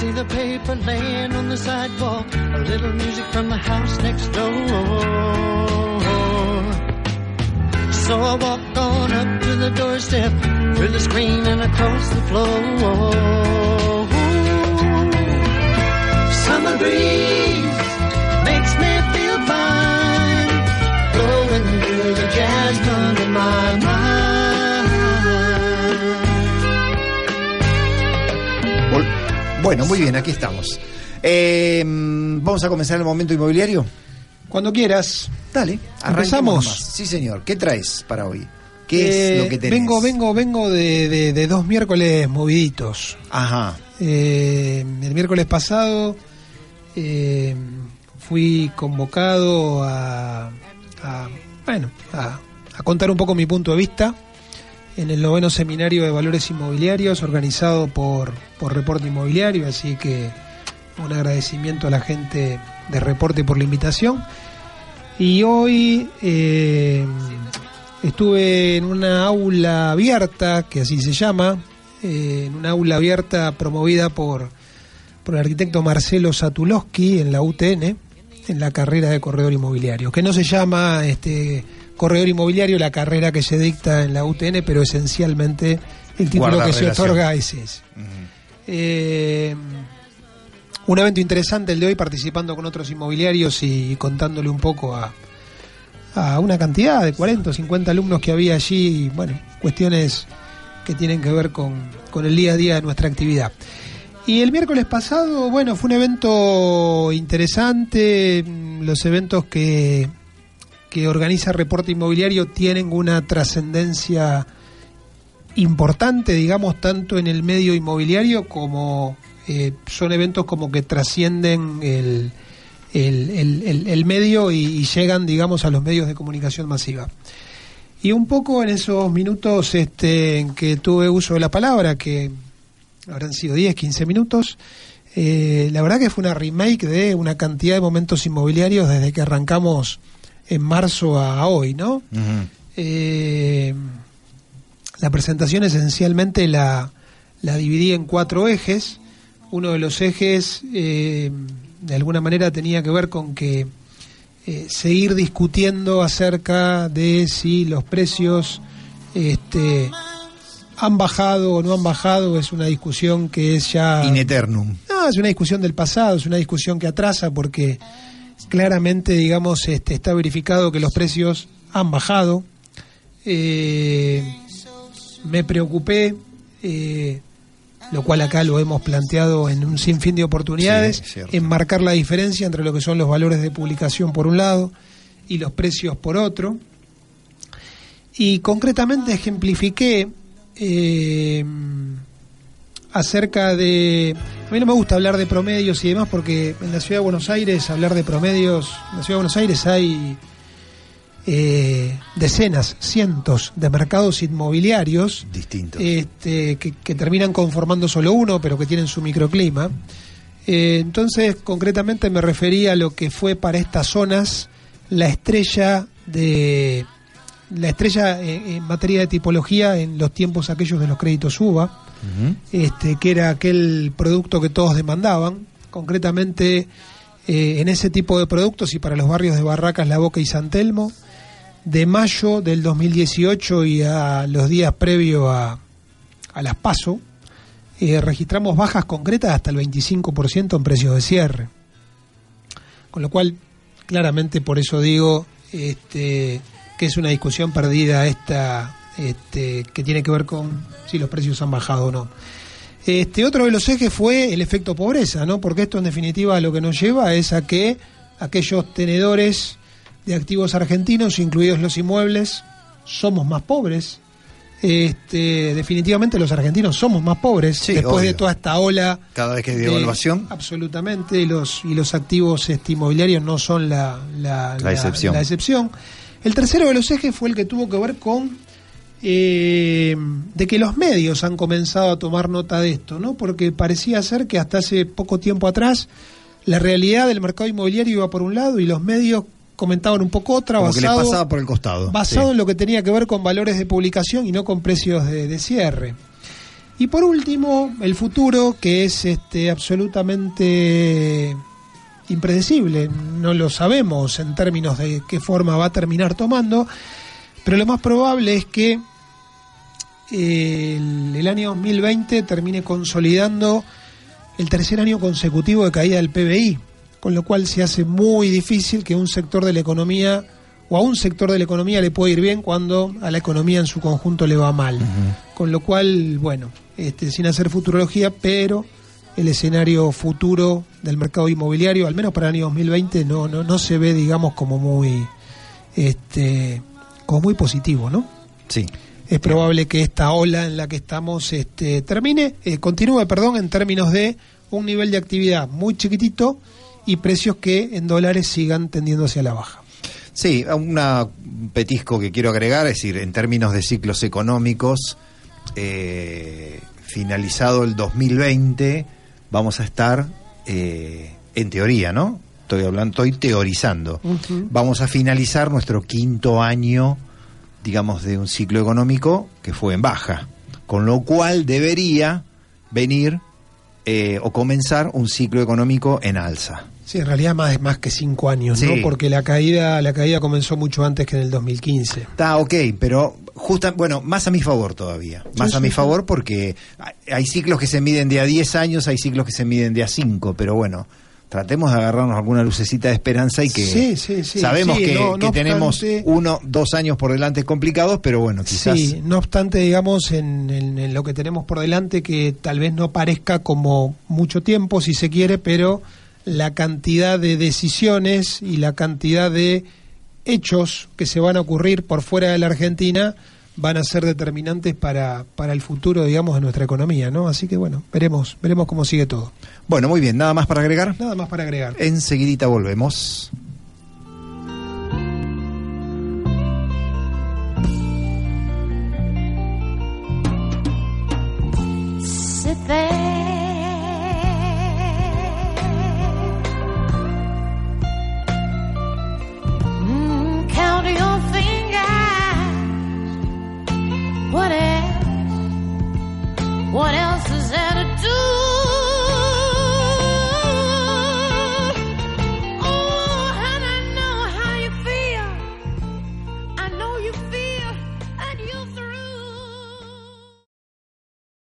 See the paper laying on the sidewalk, a little music from the house next door. So I walk on up to the doorstep, through the screen and across the floor. Bueno, muy bien, aquí estamos. Eh, Vamos a comenzar el momento inmobiliario. Cuando quieras. Dale, nomás. Sí, señor. ¿Qué traes para hoy? ¿Qué es Eh, lo que tenés? Vengo, vengo, vengo de, de- de dos miércoles moviditos. Ajá. Eh, el miércoles pasado eh, fui convocado a, a, bueno, a, a contar un poco mi punto de vista en el noveno seminario de valores inmobiliarios organizado por, por Reporte Inmobiliario, así que un agradecimiento a la gente de Reporte por la invitación. Y hoy eh, estuve en una aula abierta, que así se llama, eh, en una aula abierta promovida por, por el arquitecto Marcelo Satulowski en la UTN, en la carrera de corredor inmobiliario, que no se llama este corredor inmobiliario la carrera que se dicta en la UTN, pero esencialmente el título Guarda que se otorga es ese. Eh, un evento interesante el de hoy, participando con otros inmobiliarios y contándole un poco a, a una cantidad de 40 o 50 alumnos que había allí, y, bueno, cuestiones que tienen que ver con, con el día a día de nuestra actividad. Y el miércoles pasado, bueno, fue un evento interesante, mm, los eventos que, que organiza Reporte Inmobiliario tienen una trascendencia importante, digamos, tanto en el medio inmobiliario como eh, son eventos como que trascienden el, el, el- el- medio y, y llegan, digamos, a los medios de comunicación masiva. Y un poco en esos minutos este, en que tuve uso de la palabra, que habrán sido 10, 15 minutos, eh, la verdad que fue una remake de una cantidad de momentos inmobiliarios desde que arrancamos en marzo a hoy, ¿no? Eh, la presentación esencialmente la, la dividí en cuatro ejes. Uno de los ejes, eh, de alguna manera, tenía que ver con que eh, seguir discutiendo acerca de si los precios este, han bajado o no han bajado. Es una discusión que es ya... In eternum. No, es una discusión del pasado, es una discusión que atrasa porque claramente, digamos, este, está verificado que los precios han bajado. Eh, me preocupé, eh, lo cual acá lo hemos planteado en un sinfín de oportunidades, Sí, en marcar la diferencia entre lo que son los valores de publicación por un lado y los precios por otro. Y concretamente ejemplifiqué eh, acerca de... A mí no me gusta hablar de promedios y demás porque en la ciudad de Buenos Aires hablar de promedios, en la ciudad de Buenos Aires hay eh, decenas, cientos de mercados inmobiliarios Distinto. este, que, que terminan conformando solo uno, pero que tienen su microclima. Eh, entonces, concretamente me refería a lo que fue para estas zonas la estrella de la estrella eh, en materia de tipología en los tiempos aquellos de los créditos Este, que era aquel producto que todos demandaban, concretamente eh, en ese tipo de productos y para los barrios de Barracas, La Boca y San Telmo, de mayo del 2018 y a los días previos a, a las PASO, eh, registramos bajas concretas hasta el 25% en precios de cierre. Con lo cual, claramente por eso digo este, que es una discusión perdida esta este, que tiene que ver con si los precios han bajado o no. Este otro de los ejes fue el efecto pobreza, ¿no? Porque esto en definitiva lo que nos lleva es a que aquellos tenedores de activos argentinos, incluidos los inmuebles, somos más pobres. Este, definitivamente los argentinos somos más pobres Sí, después de toda esta ola Cada vez que hay de- devaluación. absolutamente y los y los activos este, inmobiliarios no son la, la, La excepción. la excepción. El tercero de los ejes fue el que tuvo que ver con eh, de que los medios han comenzado a tomar nota de esto, ¿no? Porque parecía ser que hasta hace poco tiempo atrás la realidad del mercado inmobiliario iba por un lado y los medios comentaban un poco otra, Como que basado, pasaba por el costado. basado Sí. en lo que tenía que ver con valores de publicación y no con precios de, de cierre. Y por último, el futuro, que es este absolutamente impredecible, no lo sabemos en términos de qué forma va a terminar tomando, pero lo más probable es que el, el año 2020 termine consolidando el tercer año consecutivo de caída del PBI, con lo cual se hace muy difícil que un sector de la economía o a un sector de la economía le pueda ir bien cuando a la economía en su conjunto le va mal. Con lo cual, bueno, este, sin hacer futurología, pero el escenario futuro del mercado inmobiliario, al menos para el año 2020, no, no, no se ve, digamos, como muy, este, como muy positivo, ¿no? Sí. Es probable que esta ola en la que estamos este, termine, eh, continúe, perdón, en términos de un nivel de actividad muy chiquitito y precios que en dólares sigan tendiendo hacia la baja. Sí, un petisco que quiero agregar, es decir, en términos de ciclos económicos, eh, finalizado el 2020, vamos a estar, eh, en teoría, ¿no? Estoy hablando, estoy teorizando. Vamos a finalizar nuestro quinto año, digamos, de un ciclo económico que fue en baja, con lo cual debería venir eh, o comenzar un ciclo económico en alza. Sí, en realidad más, más que cinco años, Sí. ¿no? Porque la caída, la caída comenzó mucho antes que en el 2015. Está ok, pero justa, bueno, más a mi favor todavía. Más Sí, a sí, mi favor porque hay- hay ciclos que se miden de a 10 años, hay ciclos que se miden de a 5, pero bueno, tratemos de agarrarnos alguna lucecita de esperanza y que Sí, sí, sí, sabemos que, no- que no tenemos obstante- uno, dos años por delante complicados, pero bueno, quizás... Sí, no obstante, digamos, en, en- en lo que tenemos por delante, que tal vez no parezca como mucho tiempo, si se quiere, pero la cantidad de decisiones y la cantidad de hechos que se van a ocurrir por fuera de la Argentina van a ser determinantes para, para el futuro, digamos, de nuestra economía, ¿no? Así que bueno, veremos, veremos cómo sigue todo. Bueno, muy bien, nada más para agregar. Nada más para agregar. Enseguidita volvemos. sit there. What else is there